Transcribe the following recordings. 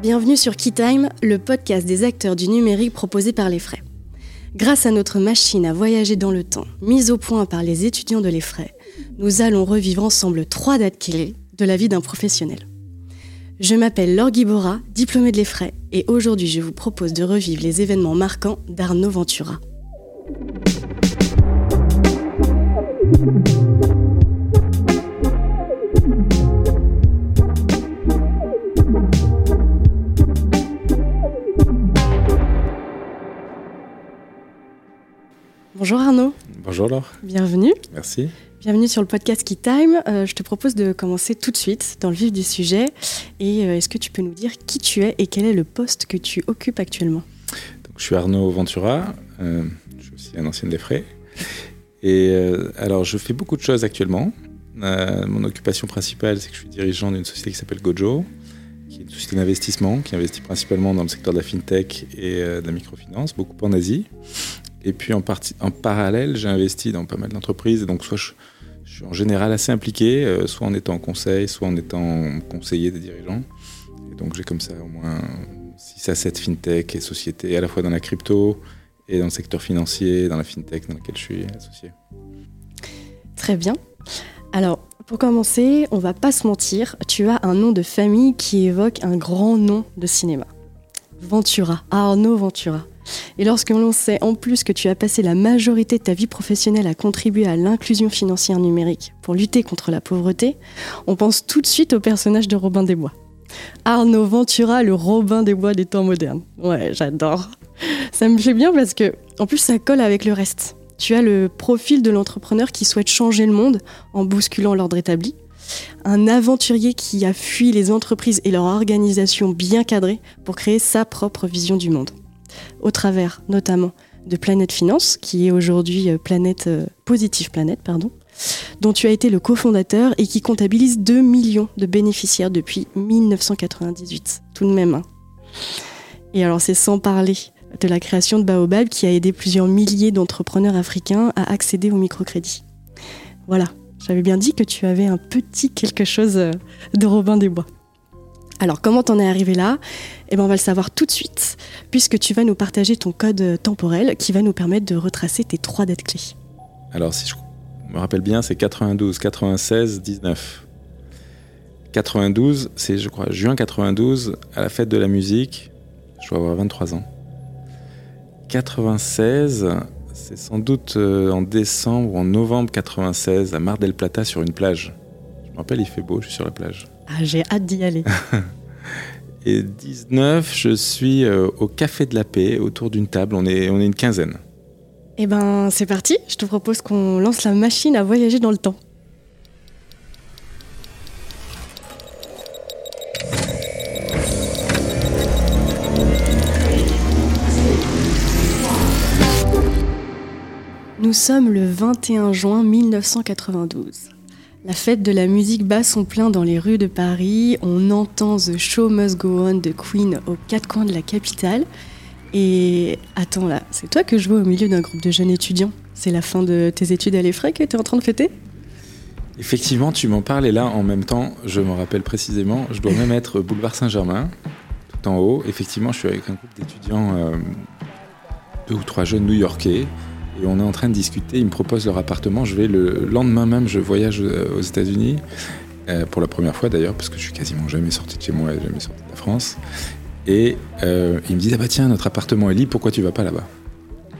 Bienvenue sur Keytime, le podcast des acteurs du numérique proposé par les frais. Grâce à notre machine à voyager dans le temps, mise au point par les étudiants de l'EFRAY, nous allons revivre ensemble trois dates clés de la vie d'un professionnel. Je m'appelle Laure Guibora, diplômée de l'EFRAY, et aujourd'hui je vous propose de revivre les événements marquants d'Arnaud Ventura. Bonjour Arnaud. Bonjour Laure. Bienvenue. Merci. Bienvenue sur le podcast Key Time. Euh, je te propose de commencer tout de suite dans le vif du sujet. Et euh, est-ce que tu peux nous dire qui tu es et quel est le poste que tu occupes actuellement? Donc, Je suis Arnaud Ventura. euh, je suis aussi un ancien des frais. Et alors, je fais beaucoup de choses actuellement. Mon occupation principale, c'est que je suis dirigeant d'une société qui s'appelle Gojo, qui est une société d'investissement qui investit principalement dans le secteur de la fintech et de la microfinance, beaucoup en Asie. Et puis en, partie, en parallèle, j'ai investi dans pas mal d'entreprises. Donc, soit je suis en général assez impliqué, euh, soit en étant conseil, soit en étant conseiller des dirigeants. Donc, j'ai comme ça au moins 6 à 7 fintech et sociétés, à la fois dans la crypto et dans le secteur financier, dans la fintech dans laquelle je suis associé. Très bien. Alors, pour commencer, on va pas se mentir, tu as un nom de famille qui évoque un grand nom de cinéma. Ventura, Arnaud Ventura. Et lorsque l'on sait en plus que tu as passé la majorité de ta vie professionnelle à contribuer à l'inclusion financière numérique pour lutter contre la pauvreté, on pense tout de suite au personnage de Robin des Bois. Arnaud Ventura, le Robin des Bois des temps modernes. Ouais, j'adore. Ça me fait bien parce que, en plus, ça colle avec le reste. Tu as le profil de l'entrepreneur qui souhaite changer le monde en bousculant l'ordre établi. Un aventurier qui a fui les entreprises et leur organisation bien cadrée pour créer sa propre vision du monde. Au travers notamment de Planète Finance, qui est aujourd'hui euh, Planète euh, Positive Planète, pardon, dont tu as été le cofondateur et qui comptabilise 2 millions de bénéficiaires depuis 1998. Tout de même. hein. Et alors c'est sans parler de la création de Baobab qui a aidé plusieurs milliers d'entrepreneurs africains à accéder au microcrédit. Voilà, j'avais bien dit que tu avais un petit quelque chose euh, de Robin des Bois. Alors comment t'en es arrivé là? Eh ben on va le savoir tout de suite, puisque tu vas nous partager ton code euh, temporel qui va nous permettre de retracer tes trois dates clés. Alors, si je me rappelle bien, c'est 92, 96, 19. 92, c'est, je crois, juin 92, à la fête de la musique. Je dois avoir 23 ans. 96, c'est sans doute euh, en décembre ou en novembre 96, à Mar del Plata, sur une plage. Je me rappelle, il fait beau, je suis sur la plage. Ah, j'ai hâte d'y aller. Et 19, je suis euh, au Café de la Paix, autour d'une table. On est, on est une quinzaine. Eh ben c'est parti, je te propose qu'on lance la machine à voyager dans le temps. Nous sommes le 21 juin 1992. La fête de la musique bat son plein dans les rues de Paris. On entend The Show Must Go On de Queen aux quatre coins de la capitale. Et attends là, c'est toi que je vois au milieu d'un groupe de jeunes étudiants. C'est la fin de tes études à l'EFRAY que tu es en train de fêter? Effectivement, tu m'en parles et là, en même temps, je me rappelle précisément, je dois même être boulevard Saint-Germain, tout en haut. Effectivement, je suis avec un groupe d'étudiants, euh, deux ou trois jeunes new-yorkais, et on est en train de discuter. Ils me proposent leur appartement. Je vais le lendemain même, je voyage euh, aux États-Unis, euh, pour la première fois d'ailleurs, parce que je suis quasiment jamais sorti de chez moi, jamais sorti de la France. Et euh, ils me disent Ah bah tiens, notre appartement est libre, pourquoi tu vas pas là-bas?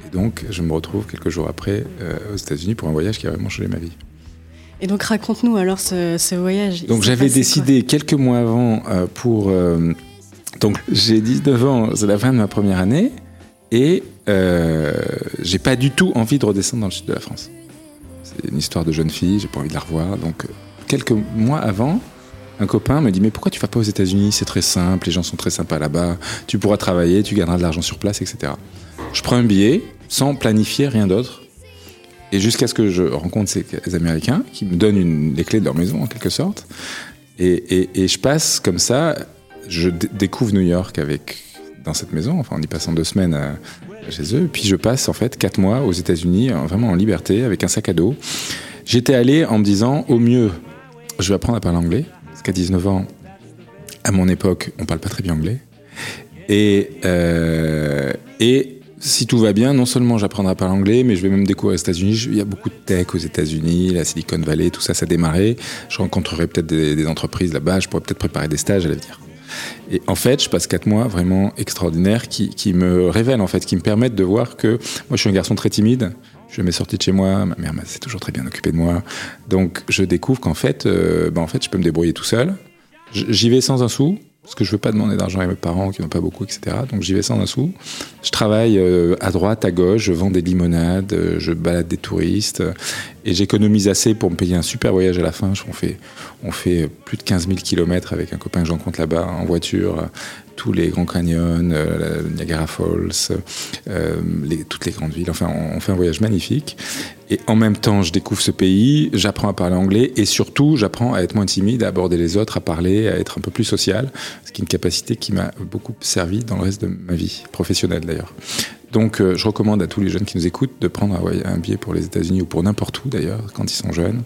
Et donc, je me retrouve quelques jours après euh, aux États-Unis pour un voyage qui a vraiment changé ma vie. Et donc raconte-nous alors ce, ce voyage. Il Donc j'avais décidé quelques mois avant euh, pour... euh, donc j'ai 19 ans, c'est la fin de ma première année, et j'ai pas du tout envie de redescendre dans le sud de la France. C'est une histoire de jeune fille, j'ai pas envie de la revoir. Donc euh, quelques mois avant, un copain me dit mais pourquoi tu vas pas aux États-Unis? C'est très simple, les gens sont très sympas là-bas, tu pourras travailler, tu gagneras de l'argent sur place, etc. Je prends un billet sans planifier rien d'autre. Et jusqu'à ce que je rencontre ces Américains qui me donnent les clés de leur maison en quelque sorte. Et, je passe comme ça, je découvre New York avec dans cette maison, enfin en y passant deux semaines, euh, chez eux. Puis je passe en fait quatre mois aux États-Unis, vraiment en liberté, avec un sac à dos. J'étais allé en me disant, au mieux, je vais apprendre à parler anglais, parce qu'à 19 ans, à mon époque, on parle pas très bien anglais. Et, euh, et si tout va bien, non seulement j'apprendrai à parler anglais, mais je vais même découvrir les États-Unis. Il y a beaucoup de tech aux États-Unis, la Silicon Valley, tout ça, ça a démarré. Je rencontrerai peut-être des, entreprises là-bas, je pourrais peut-être préparer des stages à l'avenir. Et en fait, je passe quatre mois vraiment extraordinaires qui, qui, me révèlent, en fait, qui me permettent de voir que moi, je suis un garçon très timide. Je m'ai sorti de chez moi, ma mère s'est toujours très bien occupée de moi. Donc, je découvre qu'en fait, euh, ben, en fait, je peux me débrouiller tout seul. J'y vais sans un sou, parce que je veux pas demander d'argent à mes parents qui n'ont pas beaucoup, etc. Donc j'y vais sans un sou. Je travaille euh, à droite, à gauche, je vends des limonades, euh, je balade des touristes et j'économise assez pour me payer un super voyage à la fin. On fait, plus de 15 000 kilomètres avec un copain que j'en compte là-bas en voiture tous les grands canyons, euh, Niagara Falls, euh, toutes les grandes villes. Enfin, on, fait un voyage magnifique. Et en même temps, je découvre ce pays, j'apprends à parler anglais et surtout, j'apprends à être moins timide, à aborder les autres, à parler, à être un peu plus social, ce qui est une capacité qui m'a beaucoup servi dans le reste de ma vie professionnelle d'ailleurs. Donc, euh, je recommande à tous les jeunes qui nous écoutent de prendre un billet pour les États-Unis ou pour n'importe où d'ailleurs, quand ils sont jeunes,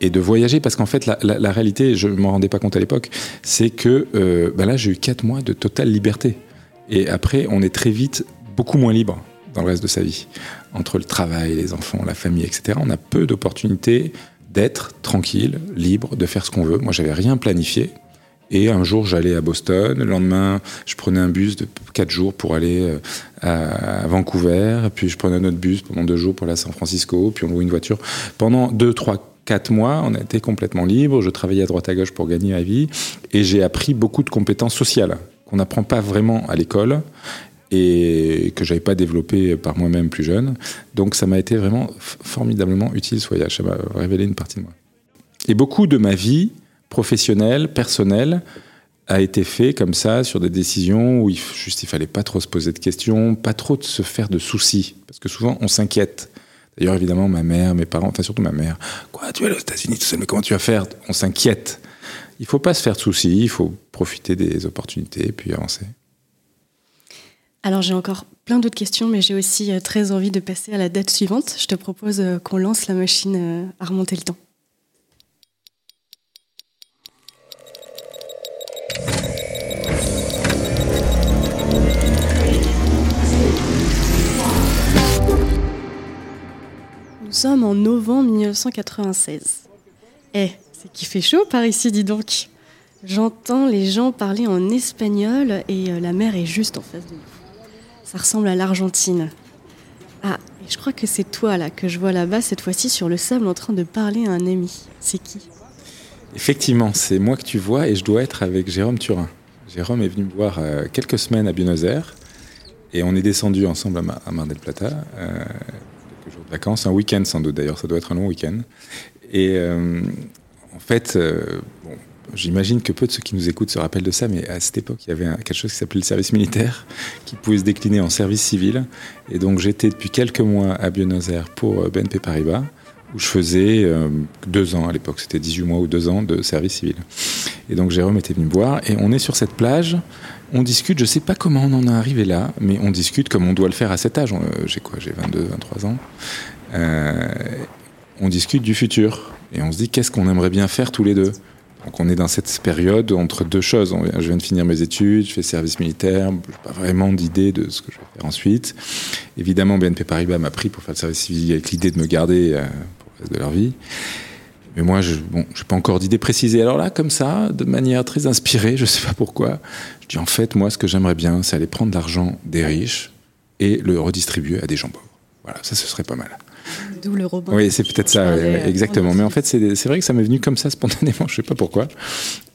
et de voyager parce qu'en fait la, réalité, je ne m'en rendais pas compte à l'époque, c'est que euh, bah là j'ai eu quatre mois de totale liberté et après on est très vite beaucoup moins libre dans le reste de sa vie entre le travail, les enfants, la famille, etc. On a peu d'opportunités d'être tranquille, libre, de faire ce qu'on veut. Moi j'avais rien planifié. Et un jour, j'allais à Boston. Le lendemain, je prenais un bus de quatre jours pour aller euh, à Vancouver. Puis je prenais un autre bus pendant deux jours pour aller à San Francisco. Puis on louait une voiture. Pendant deux, trois, quatre mois, on a été complètement libre. Je travaillais à droite à gauche pour gagner ma vie et j'ai appris beaucoup de compétences sociales qu'on n'apprend pas vraiment à l'école et que j'avais pas développé par moi-même plus jeune. Donc ça m'a été vraiment formidablement utile ce voyage. Ça m'a révélé une partie de moi. Et beaucoup de ma vie professionnelle, personnelle, a été fait comme ça sur des décisions où il, juste il fallait pas trop se poser de questions, pas trop de se faire de soucis, parce que souvent on s'inquiète. D'ailleurs, évidemment, ma mère, mes parents, enfin surtout ma mère, quoi, tu es aux États-Unis tout seul, mais comment tu vas faire? On s'inquiète. Il faut pas se faire de soucis, il faut profiter des opportunités et puis avancer. Alors j'ai encore plein d'autres questions, mais j'ai aussi euh, très envie de passer à la date suivante. Je te propose euh, qu'on lance la machine euh, à remonter le temps. Sommes en novembre 1996. Eh, c'est qui fait chaud par ici, dis donc. J'entends les gens parler en espagnol et euh, la mer est juste en face de nous. Ça ressemble à l'Argentine. Ah, et je crois que c'est toi là que je vois là-bas cette fois-ci sur le sable en train de parler à un ami. C'est qui? Effectivement, c'est moi que tu vois et je dois être avec Jérôme Turin. Jérôme est venu me voir euh, quelques semaines à Buenos Aires et on est descendu ensemble à, Mar del Plata. Euh, vacances, un week-end sans doute d'ailleurs, ça doit être un long week-end. Et euh, en fait, euh, j'imagine que peu de ceux qui nous écoutent se rappellent de ça, mais à cette époque, il y avait quelque chose qui s'appelait le service militaire, qui pouvait se décliner en service civil. Et donc j'étais depuis quelques mois à Buenos Aires pour euh, BNP Paribas, où je faisais deux ans à l'époque, c'était 18 mois ou deux ans de service civil. Et donc Jérôme était venu me voir, et on est sur cette plage on discute, je sais pas comment on en est arrivé là, mais on discute comme on doit le faire à cet âge. Euh, j'ai quoi? J'ai 22, 23 ans. Euh, on discute du futur et on se dit qu'est-ce qu'on aimerait bien faire tous les deux? Donc on est dans cette période entre deux choses. Je viens de finir mes études, je fais service militaire, pas vraiment d'idée de ce que je vais faire ensuite. Évidemment, BNP Paribas m'a pris pour faire le service civil avec l'idée de me garder euh, reste de leur vie. Mais moi, je n'ai pas encore d'idée précisée. Alors là, comme ça, de manière très inspirée, je ne sais pas pourquoi, je dis en fait, moi, ce que j'aimerais bien, c'est aller prendre l'argent des riches et le redistribuer à des gens pauvres. Voilà, ça, ce serait pas mal. D'où le robot. Oui, c'est peut-être ça, exactement. Mais en fait, c'est vrai que ça m'est venu comme ça spontanément, je ne sais pas pourquoi.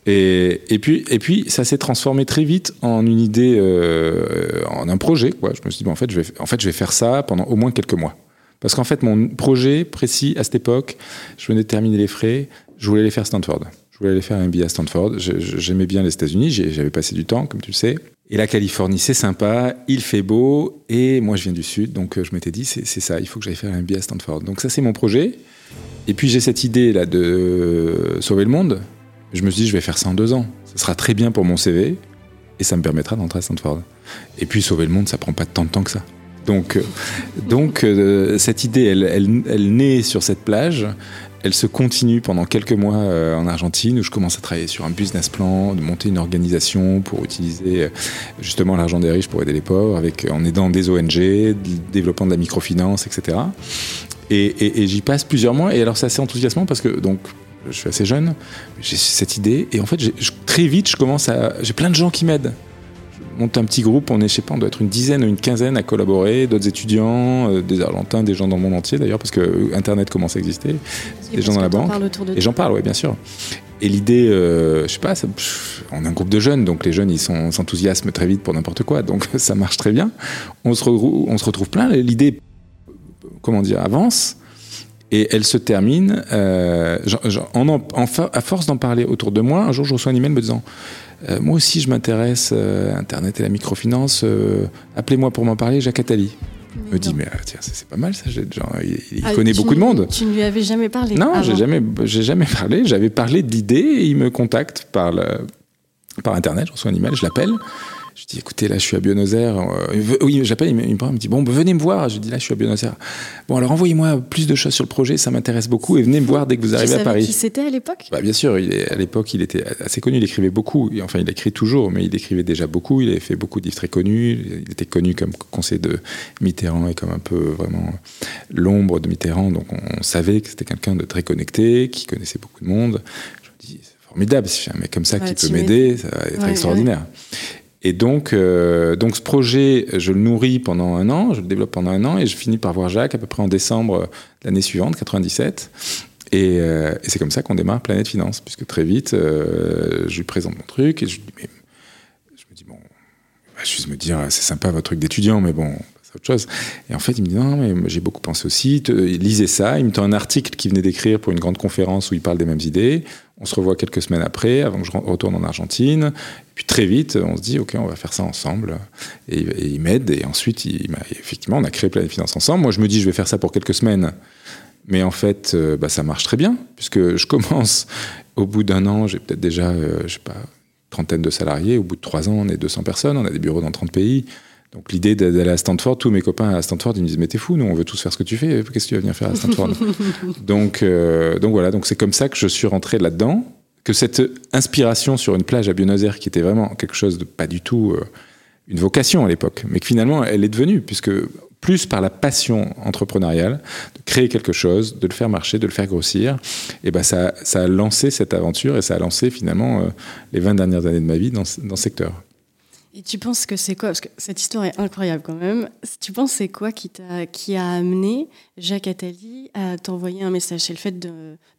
Et, et, puis, et puis, ça s'est transformé très vite en une idée, euh, en un projet. Quoi. Je me suis dit, bon, en, fait, je vais, en fait, je vais faire ça pendant au moins quelques mois. Parce qu'en fait, mon projet précis à cette époque, je venais de terminer les frais, je voulais aller faire Stanford. Je voulais aller faire un MBA à Stanford. J'aimais bien les États-Unis, j'avais passé du temps, comme tu le sais. Et la Californie, c'est sympa, il fait beau, et moi je viens du Sud, donc euh, je m'étais dit, c'est ça, il faut que j'aille faire un MBA à Stanford. Donc ça, c'est mon projet. Et puis j'ai cette idée là de sauver le monde. Je me suis dit, je vais faire ça en deux ans. Ce sera très bien pour mon CV, et ça me permettra d'entrer à Stanford. Et puis sauver le monde, ça prend pas tant de temps que ça. Donc, donc cette idée, elle, elle, elle, naît sur cette plage elle se continue pendant quelques mois euh, en Argentine où je commence à travailler sur un business plan, de monter une organisation pour utiliser euh, justement l'argent des riches pour aider les pauvres, avec, en aidant des ONG, développant de la microfinance, etc. Et, j'y passe plusieurs mois. Et alors c'est assez enthousiasmant parce que donc je suis assez jeune, j'ai cette idée et en fait très vite je commence à j'ai plein de gens qui m'aident monte un petit groupe, on est, je sais pas, on doit être une dizaine ou une quinzaine à collaborer, d'autres étudiants, euh, des Argentins, des gens dans le monde entier d'ailleurs, parce que euh, Internet commence à exister, des gens dans la banque. Et j'en parle, oui, bien sûr. Et l'idée, euh, je sais pas, on est un groupe de jeunes, donc les jeunes, ils s'enthousiasment très vite pour n'importe quoi, donc ça marche très bien. On se, on se retrouve plein, l'idée, comment dire, avance. Et elle se termine, en, à force d'en parler autour de moi, un jour je reçois un email me disant euh, moi aussi, je m'intéresse euh, à Internet et la microfinance. Euh, appelez-moi pour m'en parler, Jacques Attali. me dit, mais tiens, c'est pas mal ça. Genre, il, ah, connaît beaucoup de monde. Tu ne lui avais jamais parlé Non, j'ai jamais, j'ai jamais parlé. J'avais parlé de l'idée et il me contacte par, le, par Internet. Je reçois un email, je l'appelle. Je dis, écoutez, là, je suis à Buenos Aires. Euh, oui, j'appelle, il, me, me dit, bon, bah, venez me voir. Je dis, là, je suis à Buenos Aires. Bon, alors envoyez-moi plus de choses sur le projet, ça m'intéresse beaucoup, et venez me voir dès que vous arrivez à Paris. qui c'était à l'époque? Bah, Bien sûr, il est, à l'époque, il était assez connu, il écrivait beaucoup. Enfin, il écrit toujours, mais il écrivait déjà beaucoup. Il avait fait beaucoup de livres très connus. Il était connu comme conseiller de Mitterrand et comme un peu vraiment l'ombre de Mitterrand. Donc, on, savait que c'était quelqu'un de très connecté, qui connaissait beaucoup de monde. Je me dis, c'est formidable, si j'ai un mec comme ça qui peut m'aider, ça va être extraordinaire. Et donc, euh, donc ce projet, je le nourris pendant un an, je le développe pendant un an, et je finis par voir Jacques à peu près en décembre de l'année suivante, 97. Et, euh, et c'est comme ça qu'on démarre Planète Finance, puisque très vite, euh, je lui présente mon truc, et je, mais, je me dis, bon, je vais juste me dire, c'est sympa votre truc d'étudiant, mais bon, autre chose. Et en fait, il me dit, non, mais j'ai beaucoup pensé aussi, lisez ça. Il me tend un article qu'il venait d'écrire pour une grande conférence où il parle des mêmes idées. On se revoit quelques semaines après, avant que je retourne en Argentine. Puis très vite, on se dit, OK, on va faire ça ensemble. Et, il m'aide. Et ensuite, effectivement, on a créé Planète Finance ensemble. Moi, je me dis, je vais faire ça pour quelques semaines. Mais en fait, euh, bah, ça marche très bien, puisque je commence au bout d'un an, j'ai peut-être déjà, euh, je sais pas, trentaine de salariés. Au bout de trois ans, on est 200 personnes, on a des bureaux dans 30 pays. Donc l'idée d'aller à Stanford, tous mes copains à Stanford, ils me disent mais t'es fou, nous on veut tous faire ce que tu fais, qu'est-ce que tu vas venir faire à Stanford? Donc euh, donc voilà, donc c'est comme ça que je suis rentré là-dedans, que cette inspiration sur une plage à Buenos Aires qui était vraiment quelque chose de pas du tout euh, une vocation à l'époque, mais que finalement elle est devenue puisque plus par la passion entrepreneuriale, de créer quelque chose, de le faire marcher, de le faire grossir, et ben ça, ça a lancé cette aventure et ça a lancé finalement euh, les 20 dernières années de ma vie dans, dans ce secteur. Et tu penses que c'est quoi Parce que cette histoire est incroyable quand même. Tu penses c'est quoi qui, a, qui a amené Jacques Attali à t'envoyer un message? C'est le fait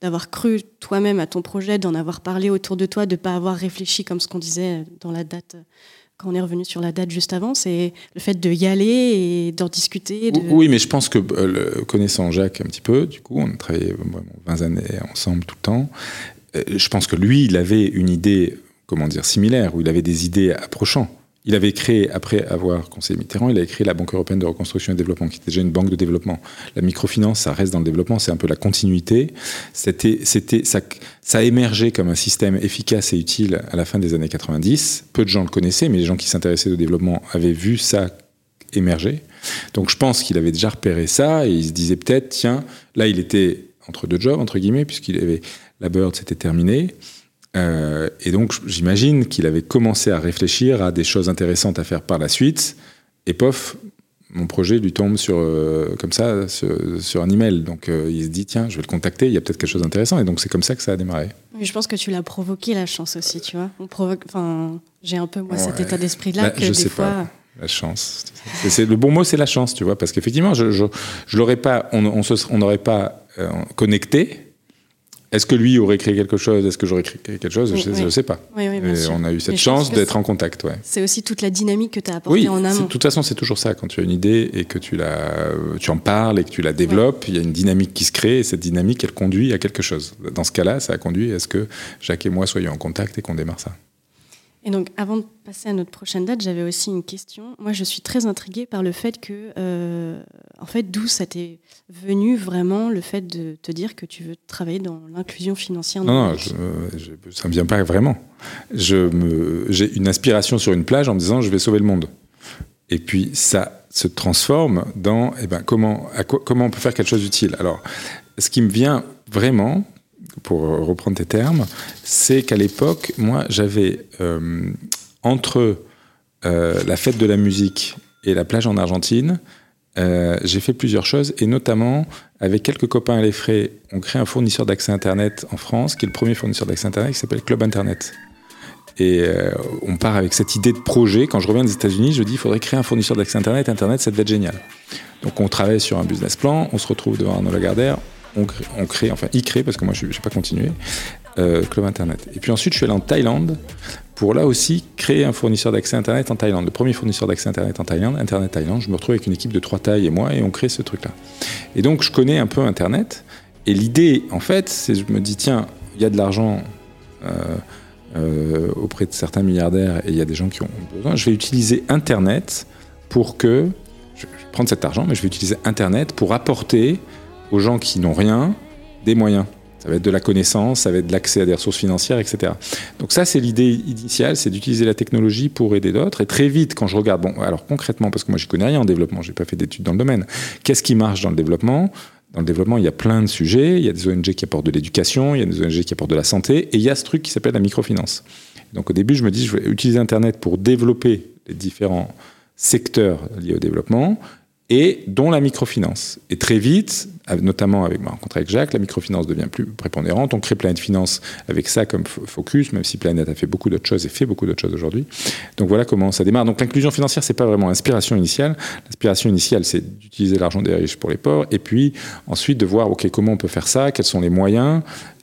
d'avoir cru toi-même à ton projet, d'en avoir parlé autour de toi, de ne pas avoir réfléchi comme ce qu'on disait dans la date, quand on est revenu sur la date juste avant. C'est le fait de y aller et d'en discuter. Oui, mais je pense que euh, connaissant Jacques un petit peu, du coup, on a travaillé 20 années ensemble tout le temps. Euh, je pense que lui, il avait une idée, comment dire, similaire, où il avait des idées approchant. Il avait créé, après avoir conseillé Mitterrand, il a créé la Banque européenne de reconstruction et développement, qui était déjà une banque de développement. La microfinance, ça reste dans le développement, c'est un peu la continuité. C'était, c'était, ça, ça a émergé comme un système efficace et utile à la fin des années 90. Peu de gens le connaissaient, mais les gens qui s'intéressaient au développement avaient vu ça émerger. Donc je pense qu'il avait déjà repéré ça et il se disait peut-être, tiens, là il était entre deux jobs, entre guillemets, puisqu'il avait la Bird, c'était terminé. Euh, et donc, j'imagine qu'il avait commencé à réfléchir à des choses intéressantes à faire par la suite. Et pof, mon projet lui tombe sur, euh, comme ça sur, un email. Donc, euh, il se dit, tiens, je vais le contacter, il y a peut-être quelque chose d'intéressant. Et donc, c'est comme ça que ça a démarré. Oui, je pense que tu l'as provoqué, la chance aussi, tu vois. On provoque, enfin, j'ai un peu, moi, cet état d'esprit-là bah, que je sais Pas. La chance. C'est, le bon mot, c'est la chance, tu vois, parce qu'effectivement, je, je, l'aurais pas, on n'aurait pas connecté est-ce que lui aurait créé quelque chose? Est-ce que j'aurais créé quelque chose? Je ne sais pas. on a eu cette chance d'être en contact. Ouais. C'est aussi toute la dynamique que tu as apportée en amont. De toute façon, c'est toujours ça. Quand tu as une idée et que tu, la, tu en parles et que tu la développes, il y a une dynamique qui se crée et cette dynamique, elle conduit à quelque chose. Dans ce cas-là, ça a conduit à ce que Jacques et moi soyons en contact et qu'on démarre ça. Et donc, avant de passer à notre prochaine date, j'avais aussi une question. Moi, je suis très intriguée par le fait que, euh, en fait, d'où ça t'est venu vraiment le fait de te dire que tu veux travailler dans l'inclusion financière Non, non ça ne me vient pas vraiment. J'ai une aspiration sur une plage en me disant je vais sauver le monde. Et puis, ça, se transforme dans eh ben, comment, comment on peut faire quelque chose d'utile. Alors, ce qui me vient vraiment, pour reprendre tes termes, c'est qu'à l'époque, moi, j'avais euh, entre euh, la fête de la musique et la plage en Argentine, euh, j'ai fait plusieurs choses et notamment avec quelques copains à l'effray, on crée un fournisseur d'accès Internet en France, qui est le premier fournisseur d'accès Internet, qui s'appelle Club Internet. Et euh, on part avec cette idée de projet. Quand je reviens des États-Unis, je dis il faudrait créer un fournisseur d'accès Internet. Internet, ça devait être génial. Donc on travaille sur un business plan, on se retrouve devant Arnaud Lagardère, on crée, enfin il crée, parce que moi je n'ai pas continué, euh, Club Internet. Et puis ensuite je suis allé en Thaïlande pour là aussi créer un fournisseur d'accès Internet en Thaïlande. Le premier fournisseur d'accès Internet en Thaïlande, Internet Thaïlande. Je me retrouve avec une équipe de trois tailles et moi et on crée ce truc-là. Et donc je connais un peu Internet. Et l'idée, en fait, c'est je me dis tiens, il y a de l'argent. Euh, euh, auprès de certains milliardaires et il y a des gens qui ont besoin, je vais utiliser Internet pour que, je vais prendre cet argent, mais je vais utiliser Internet pour apporter aux gens qui n'ont rien des moyens. Ça va être de la connaissance, ça va être de l'accès à des ressources financières, etc. Donc ça, c'est l'idée initiale, c'est d'utiliser la technologie pour aider d'autres. Et très vite, quand je regarde, bon, alors concrètement, parce que moi, je connais rien en développement, j'ai pas fait d'études dans le domaine. Qu'est-ce qui marche dans le développement? Dans le développement, il y a plein de sujets. Il y a des ONG qui apportent de l'éducation, il y a des ONG qui apportent de la santé, et il y a ce truc qui s'appelle la microfinance. Donc au début, je me dis, je vais utiliser Internet pour développer les différents secteurs liés au développement, et dont la microfinance. Et très vite, notamment avec ma rencontre avec Jacques, la microfinance devient plus prépondérante. On crée Planète Finance avec ça comme focus, même si Planète a fait beaucoup d'autres choses et fait beaucoup d'autres choses aujourd'hui. Donc voilà comment ça démarre. Donc l'inclusion financière, c'est pas vraiment l'inspiration initiale. L'inspiration initiale, c'est d'utiliser l'argent des riches pour les pauvres, et puis ensuite de voir, ok, comment on peut faire ça, quels sont les moyens.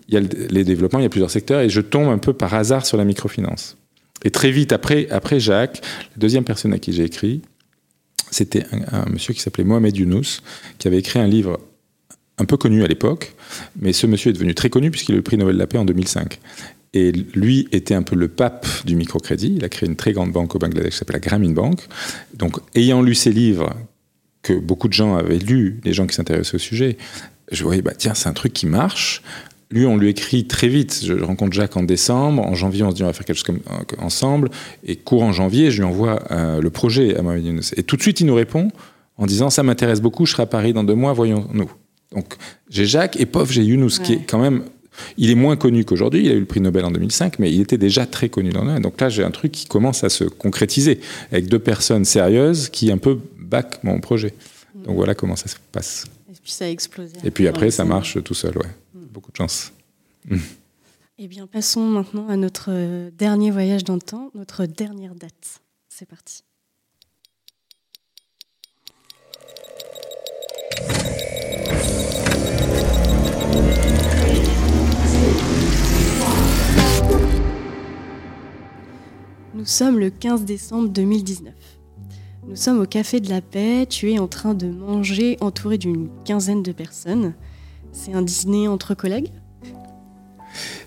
Il y a les développements, il y a plusieurs secteurs, et je tombe un peu par hasard sur la microfinance. Et très vite après, après Jacques, la deuxième personne à qui j'ai écrit, c'était un, monsieur qui s'appelait Mohamed Younous, qui avait écrit un livre un peu connu à l'époque, mais ce monsieur est devenu très connu puisqu'il a eu le prix Nobel de la paix en 2005. Et lui était un peu le pape du microcrédit. Il a créé une très grande banque au Bangladesh qui s'appelle la Grameen Bank. Donc, ayant lu ses livres, que beaucoup de gens avaient lus, les gens qui s'intéressaient au sujet, je voyais, bah, tiens, c'est un truc qui marche. Lui, on lui écrit très vite. Je rencontre Jacques en décembre. En janvier, on se dit on va faire quelque chose comme, euh, ensemble. Et courant janvier, je lui envoie euh, le projet à Mohamed Younous. Et tout de suite, il nous répond en disant ça m'intéresse beaucoup. Je serai à Paris dans deux mois. Voyons-nous. Donc j'ai Jacques et pof, j'ai Younous qui est quand même. Il est moins connu qu'aujourd'hui. Il a eu le prix Nobel en 2005, mais il était déjà très connu dans le Donc là, j'ai un truc qui commence à se concrétiser avec deux personnes sérieuses qui un peu back mon projet. Donc voilà comment ça se passe. Et puis ça a explosé. Et puis après, ça marche tout seul, ouais beaucoup de chance. Eh bien, passons maintenant à notre euh, dernier voyage dans le temps, notre dernière date. C'est parti. Nous sommes le 15 décembre 2019. Nous sommes au Café de la Paix, tu es en train de manger entouré d'une quinzaine de personnes. C'est un dîner entre collègues?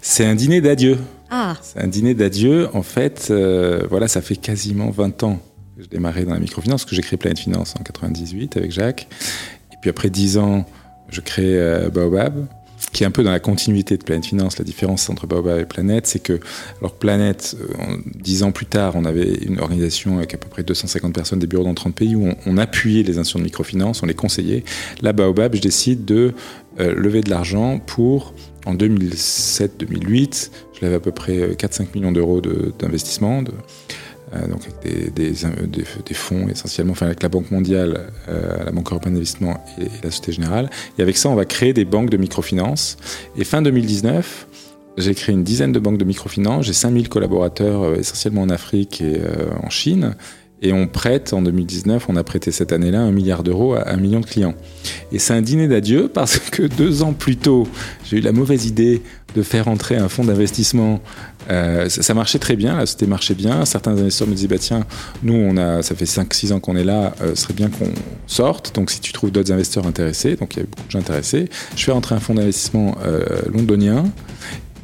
C'est un dîner d'adieu. Ah C'est un dîner d'adieu. En fait, euh, voilà, ça fait quasiment 20 ans que je démarrais dans la microfinance, que j'ai créé Planète Finance en 98 avec Jacques. Et puis après 10 ans, je crée euh, Baobab qui est un peu dans la continuité de Planète Finance. La différence entre Baobab et Planète, c'est que, alors Planète, euh, dix ans plus tard, on avait une organisation avec à peu près 250 personnes, des bureaux dans 30 pays, où on, appuyait les institutions de microfinance, on les conseillait. Là, Baobab, je décide de euh, lever de l'argent pour, en 2007-2008, je l'avais à peu près 4-5 millions d'euros d'investissement. Euh, donc avec des, des, fonds essentiellement, enfin avec la Banque mondiale, euh, la Banque européenne d'investissement et, la Société Générale. Et avec ça, on va créer des banques de microfinance. Et fin 2019, j'ai créé une dizaine de banques de microfinance. J'ai 5000 collaborateurs, euh, essentiellement en Afrique et en Chine. Et on prête, en 2019, on a prêté cette année-là un milliard d'euros à un million de clients. Et c'est un dîner d'adieu parce que deux ans plus tôt, j'ai eu la mauvaise idée de faire entrer un fonds d'investissement. Euh, ça, marchait très bien, la société marchait bien. Certains investisseurs me disaient, bah tiens, nous, on a, ça fait 5-6 ans qu'on est là, euh, ce serait bien qu'on sorte. Donc si tu trouves d'autres investisseurs intéressés, donc il y avait beaucoup de gens intéressés, je fais rentrer un fonds d'investissement euh, londonien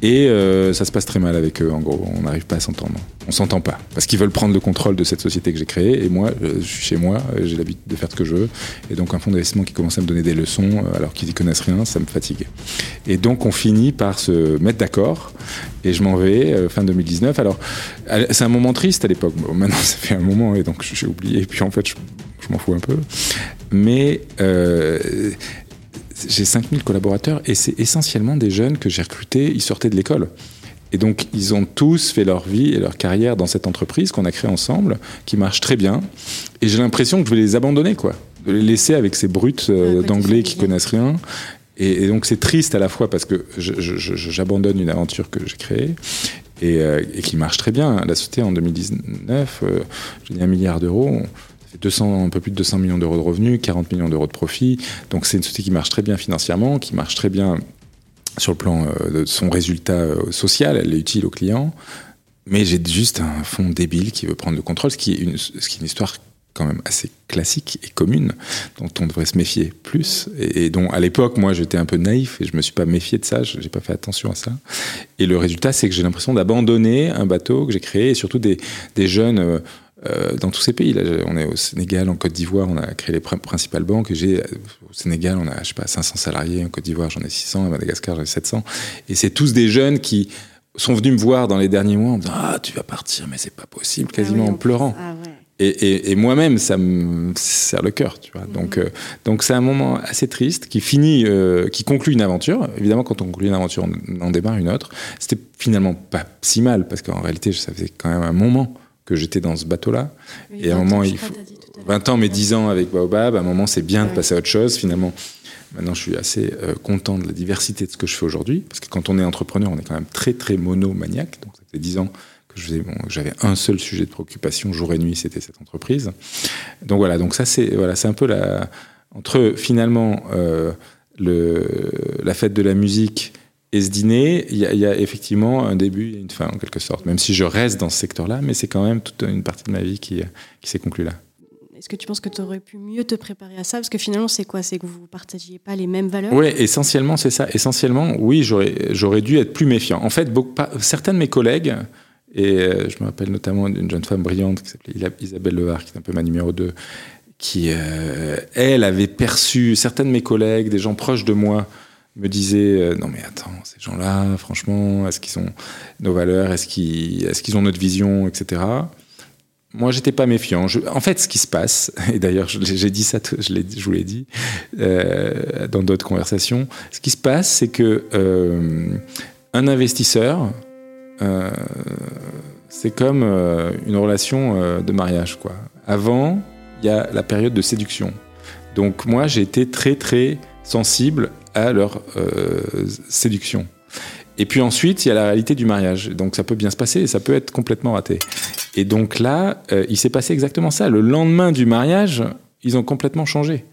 et euh, ça se passe très mal avec eux, en gros. On n'arrive pas à s'entendre. On s'entend pas. Parce qu'ils veulent prendre le contrôle de cette société que j'ai créée. Et moi, je suis chez moi, j'ai l'habitude de faire ce que je veux. Et donc, un fonds d'investissement qui commence à me donner des leçons euh, alors qu'ils n'y connaissent rien, ça me fatigue. Et donc, on finit par se mettre d'accord. Et je m'en vais euh, fin 2019. Alors, c'est un moment triste à l'époque. maintenant, ça fait un moment et donc j'ai oublié. Et puis, en fait, je, je m'en fous un peu. Mais euh, j'ai 5000 collaborateurs et c'est essentiellement des jeunes que j'ai recrutés, ils sortaient de l'école. Et donc, ils ont tous fait leur vie et leur carrière dans cette entreprise qu'on a créée ensemble, qui marche très bien. Et j'ai l'impression que je vais les abandonner, quoi. De les laisser avec ces brutes euh, d'anglais qui connaissent rien. Et, donc, c'est triste à la fois parce que j'abandonne une aventure que j'ai créée et, euh, et, qui marche très bien. La société, en 2019, euh, j'ai dit un milliard d'euros. 200, un peu plus de 200 millions d'euros de revenus, 40 millions d'euros de profit. Donc c'est une société qui marche très bien financièrement, qui marche très bien sur le plan euh, de son résultat euh, social, elle est utile aux clients. Mais j'ai juste un fonds débile qui veut prendre le contrôle, ce qui est une, ce qui est une histoire quand même assez classique et commune, dont on devrait se méfier plus, et, dont à l'époque, moi, j'étais un peu naïf et je me suis pas méfié de ça, je n'ai pas fait attention à ça. Et le résultat, c'est que j'ai l'impression d'abandonner un bateau que j'ai créé, et surtout des, des jeunes euh, euh, dans tous ces pays. Là, on est au Sénégal, en Côte d'Ivoire, on a créé les principales banques. J'ai au Sénégal, on a je sais pas 500 salariés. En Côte d'Ivoire, j'en ai 600. À Madagascar, j'en ai 700. Et c'est tous des jeunes qui sont venus me voir dans les derniers mois en me disant ah tu vas partir mais c'est pas possible ah quasiment en, pleurant. Ah et, et, moi-même, ça me serre le cœur, tu vois. Mhm. Donc, euh, donc c'est un moment assez triste qui finit, euh, qui conclut une aventure. Évidemment, quand on conclut une aventure, on, on démarre une autre. C'était finalement pas si mal parce qu'en réalité, ça faisait quand même un moment que j'étais dans ce bateau-là. et à un moment, il faut 20 ans, mais 10 ans avec Baobab, à un moment, c'est bien de passer à autre chose. Finalement, maintenant, je suis assez euh, content de la diversité de ce que je fais aujourd'hui. Parce que quand on est entrepreneur, on est quand même très, très monomaniaque. Donc, ça fait 10 ans que j'avais un seul sujet de préoccupation, jour et nuit, c'était cette entreprise. Donc voilà, donc ça, c'est voilà, un peu la. Entre finalement euh, le, la fête de la musique et ce dîner, il y, a effectivement un début et une fin, en quelque sorte. Même si je reste dans ce secteur-là, mais c'est quand même toute une partie de ma vie qui, qui s'est conclue là. Est-ce que tu penses que tu aurais pu mieux te préparer à ça? Parce que finalement, c'est quoi? C'est que vous ne partagiez pas les mêmes valeurs? Oui, essentiellement, c'est ça. Essentiellement, oui, j'aurais dû être plus méfiant. En fait, beaucoup, certains de mes collègues, et euh, je me rappelle notamment d'une jeune femme brillante qui s'appelait Isabelle Levar, qui est un peu ma numéro 2, qui, euh, elle, avait perçu, certains de mes collègues, des gens proches de moi, me disait euh, non mais attends ces gens-là franchement est-ce qu'ils ont nos valeurs est-ce qu'ils est-ce qu'ils ont notre vision etc moi j'étais pas méfiant. En fait ce qui se passe et d'ailleurs j'ai dit ça je, je vous l'ai dit euh, dans d'autres conversations ce qui se passe c'est que euh, un investisseur c'est comme une relation de mariage quoi. Avant il y a la période de séduction. Donc moi j'ai été très très sensible à leur euh, séduction. Et puis ensuite, il y a la réalité du mariage. Donc ça peut bien se passer et ça peut être complètement raté. Et donc là, euh, il s'est passé exactement ça. Le lendemain du mariage, ils ont complètement changé.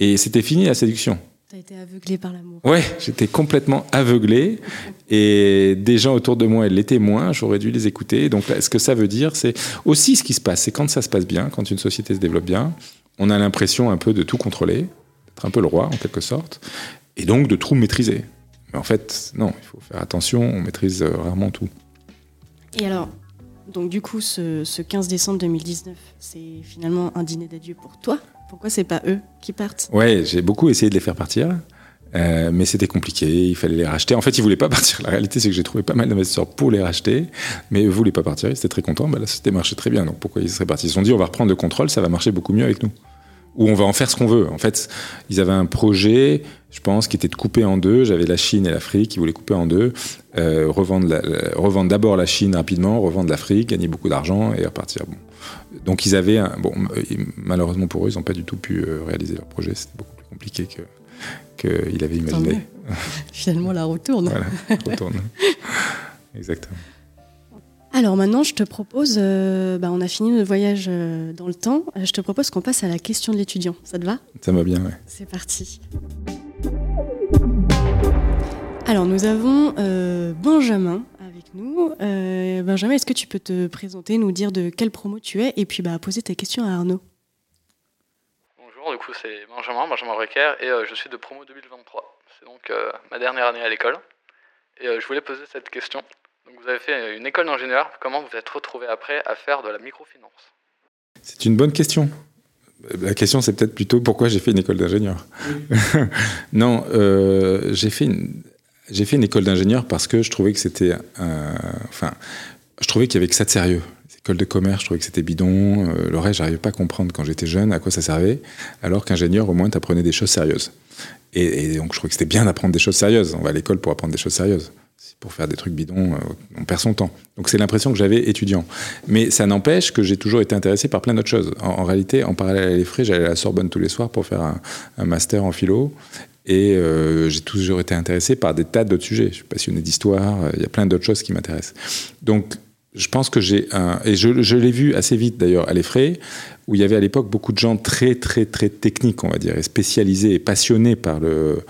Et c'était fini la séduction. Tu as été aveuglé par l'amour. Ouais, j'étais complètement aveuglé. Et des gens autour de moi, l'étaient moins. J'aurais dû les écouter. Donc là, ce que ça veut dire, c'est aussi ce qui se passe. C'est quand ça se passe bien, quand une société se développe bien, on a l'impression un peu de tout contrôler, un peu le roi en quelque sorte et donc de tout maîtriser. Mais en fait, non, il faut faire attention, on maîtrise euh, rarement tout. Et alors, donc du coup, ce, 15 décembre 2019, c'est finalement un dîner d'adieu pour toi. Pourquoi c'est pas eux qui partent? Ouais, j'ai beaucoup essayé de les faire partir. Euh, mais c'était compliqué, il fallait les racheter. En fait, ils voulaient pas partir. La réalité, c'est que j'ai trouvé pas mal d'investisseurs pour les racheter, mais eux voulaient pas partir. Ils étaient très contents. Bah, la société marchait très bien, donc pourquoi ils seraient partis? Ils se sont dit, on va reprendre le contrôle, ça va marcher beaucoup mieux avec nous où on va en faire ce qu'on veut. En fait, ils avaient un projet, je pense, qui était de couper en deux. J'avais la Chine et l'Afrique qui voulaient couper en deux, euh, revendre, revendre d'abord la Chine rapidement, revendre l'Afrique, gagner beaucoup d'argent et repartir. Bon. Donc ils avaient, un, bon, malheureusement pour eux, ils n'ont pas du tout pu euh, réaliser leur projet. C'était beaucoup plus compliqué que qu'il avait imaginé. Finalement, la retourne. voilà, retourne. Exactement. Alors maintenant, je te propose, euh, bah, on a fini notre voyage euh, dans le temps, euh, je te propose qu'on passe à la question de l'étudiant. Ça te va? Ça va bien, oui. C'est parti. Alors nous avons Benjamin avec nous. Benjamin, est-ce que tu peux te présenter, nous dire de quelle promo tu es et puis bah, poser ta question à Arnaud? Bonjour, du coup c'est Benjamin, Benjamin Recker et je suis de promo 2023. C'est donc ma dernière année à l'école. Et je voulais poser cette question vous avez fait une école d'ingénieur. Comment vous êtes retrouvé après à faire de la microfinance? C'est une bonne question. La question, c'est peut-être plutôt pourquoi j'ai fait une école d'ingénieur. non, euh, j'ai fait une école d'ingénieur parce que je trouvais que c'était enfin je trouvais qu'il y avait que ça de sérieux. Les écoles de commerce, je trouvais que c'était bidon. Euh, le reste, j'arrivais pas à comprendre quand j'étais jeune à quoi ça servait. Alors qu'ingénieur, au moins, tu apprenais des choses sérieuses. Et, donc, je trouvais que c'était bien d'apprendre des choses sérieuses. On va à l'école pour apprendre des choses sérieuses. Pour faire des trucs bidons, euh, on perd son temps. Donc, c'est l'impression que j'avais étudiant. Mais ça n'empêche que j'ai toujours été intéressé par plein d'autres choses. En, réalité, en parallèle à l'EFRE, j'allais à la Sorbonne tous les soirs pour faire un, master en philo. Et euh, j'ai toujours été intéressé par des tas d'autres sujets. Je suis passionné d'histoire, euh, il y a plein d'autres choses qui m'intéressent. Donc, je pense que j'ai un. Et je, l'ai vu assez vite d'ailleurs à l'Effray, où il y avait à l'époque beaucoup de gens très, très, très techniques, on va dire, et spécialisés et passionnés par le,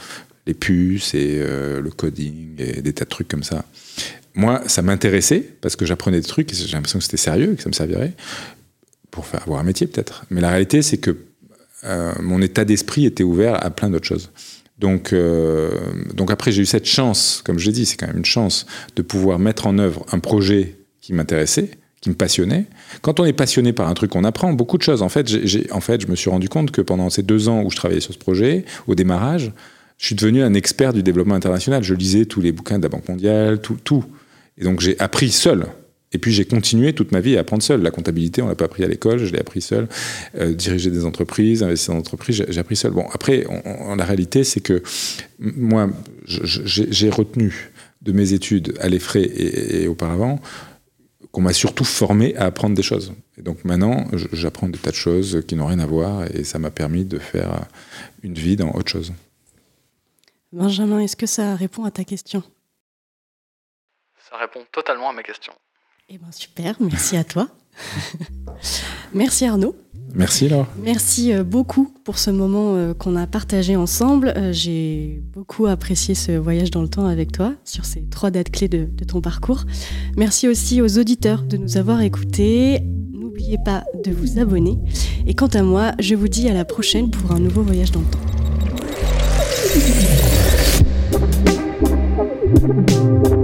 les puces et euh, le coding et des tas de trucs comme ça. Moi, ça m'intéressait parce que j'apprenais des trucs et j'ai l'impression que c'était sérieux et que ça me servirait pour faire avoir un métier peut-être. Mais la réalité, c'est que mon état d'esprit était ouvert à plein d'autres choses. Donc, euh, donc après, j'ai eu cette chance, comme je l'ai dit, c'est quand même une chance de pouvoir mettre en œuvre un projet qui m'intéressait, qui me passionnait. Quand on est passionné par un truc, on apprend beaucoup de choses. En fait, j'ai, en fait, je me suis rendu compte que pendant ces deux ans où je travaillais sur ce projet, au démarrage, je suis devenu un expert du développement international. Je lisais tous les bouquins de la Banque mondiale, tout. tout. Et donc j'ai appris seul. Et puis j'ai continué toute ma vie à apprendre seul. La comptabilité, on l'a pas appris à l'école, je l'ai appris seul. Euh, diriger des entreprises, investir dans des entreprises, j'ai appris seul. Bon, après, la réalité, c'est que moi, j'ai retenu de mes études à l'EFRE et, auparavant qu'on m'a surtout formé à apprendre des choses. Et donc maintenant, j'apprends des tas de choses qui n'ont rien à voir et ça m'a permis de faire une vie dans autre chose. Benjamin, est-ce que ça répond à ta question? Ça répond totalement à ma question. Eh ben super, merci à toi. merci Arnaud. Merci Laure. Merci euh, beaucoup pour ce moment euh, qu'on a partagé ensemble. Euh, j'ai beaucoup apprécié ce voyage dans le temps avec toi sur ces trois dates clés de, de ton parcours. Merci aussi aux auditeurs de nous avoir écoutés. N'oubliez pas de vous abonner. Et quant à moi, je vous dis à la prochaine pour un nouveau voyage dans le temps. thank you.